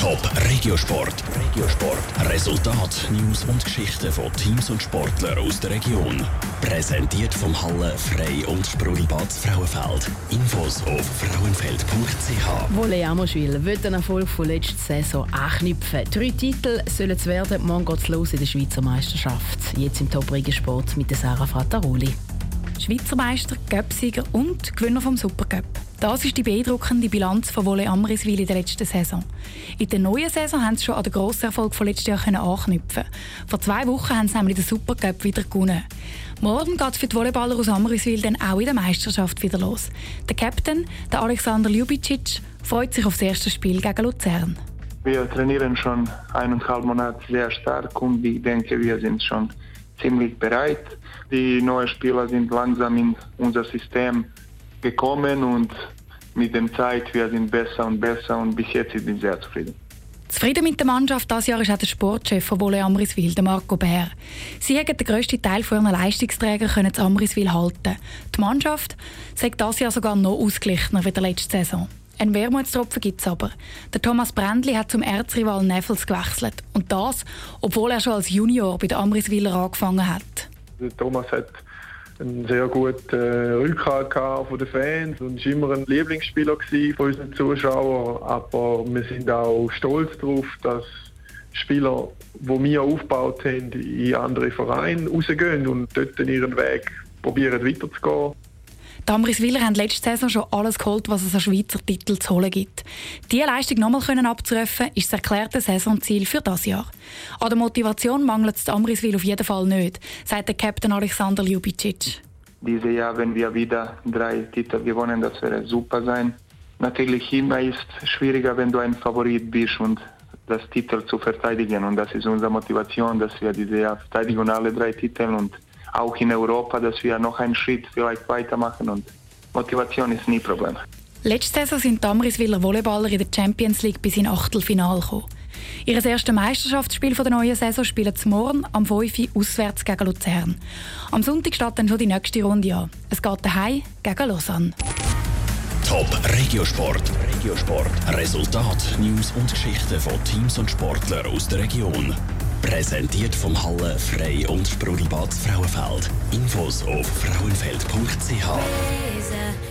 Top Regiosport. Regiosport. Resultat, News und Geschichten von Teams und Sportlern aus der Region. Präsentiert vom Halle Frei und Sprudelbad Frauenfeld. Infos auf frauenfeld.ch. Wolle Amoschwil wird den Erfolg von letzter Saison anknüpfen. Drei Titel sollen es werden. Morgen geht es los in der Schweizer Meisterschaft. Jetzt im Top Regiosport mit der Sarah Frattaroli. Schweizer Meister, Göpsieger und Gewinner vom Supercup. Das ist die beeindruckende Bilanz von Wolle Amriswil in der letzten Saison. In der neuen Saison haben sie schon an den grossen Erfolg von letztes Jahr anknüpfen. Vor zwei Wochen haben sie nämlich den Supercup wieder gewonnen. Morgen geht es für die Volleyballer aus Amriswil dann auch in der Meisterschaft wieder los. Der Captain, der Alexander Ljubicic, freut sich auf das erste Spiel gegen Luzern. Wir trainieren schon eineinhalb Monate sehr stark und ich denke, wir sind schon ziemlich bereit. Die neuen Spieler sind langsam in unser System gekommen und mit der Zeit wir sind besser und besser und bis jetzt bin ich sehr zufrieden. Zufrieden mit der Mannschaft dieses Jahr ist auch der Sportchef von Wolle Amriswil, Marco Bär. Sie haben den grössten Teil von ihren Leistungsträgern können zu Amriswil halten. Die Mannschaft sagt dieses Jahr sogar noch ausgeglichener wie der letzte Saison. Ein Wermutstropfen gibt es aber. Der Thomas Brändli hat zum Erzrival Neffels gewechselt. Und das, obwohl er schon als Junior bei den Amriswiler angefangen hat. Der Thomas hat einen sehr guten äh, Rückhalt von den Fans und war immer ein Lieblingsspieler von unseren Zuschauern. Aber wir sind auch stolz darauf, dass Spieler, die wir aufgebaut haben, in andere Vereine rausgehen und dort ihren Weg probieren weiterzugehen. Die Amriswiller haben letzte Saison schon alles geholt, was es an Schweizer Titel zu holen gibt. Diese Leistung nochmal abzurufen, ist das erklärte Saisonziel für das Jahr. An der Motivation mangelt es Amriswil auf jeden Fall nicht, sagt der Captain Alexander Ljubicic. Dieses Jahr, wenn wir wieder drei Titel gewonnen, das wäre super sein. Natürlich immer ist es schwieriger, wenn du ein Favorit bist und das Titel zu verteidigen. Und das ist unsere Motivation, dass wir dieses Jahr verteidigen alle drei Titel und auch in Europa, dass wir noch einen Schritt vielleicht weitermachen und Motivation ist nie Problem. Letzte Saison sind die Amriswiller Volleyballer in der Champions League bis in Achtelfinale gekommen. Ihr erstes Meisterschaftsspiel der neuen Saison spielen sie morgen am 5. Uhr auswärts gegen Luzern. Am Sonntag steht dann schon die nächste Runde an. Es geht daheim gegen Lausanne. Top Regiosport. Regiosport. Resultat, News und Geschichten von Teams und Sportlern aus der Region. Präsentiert vom Halle Frei und Sprudelbad Frauenfeld. Infos auf frauenfeld.ch.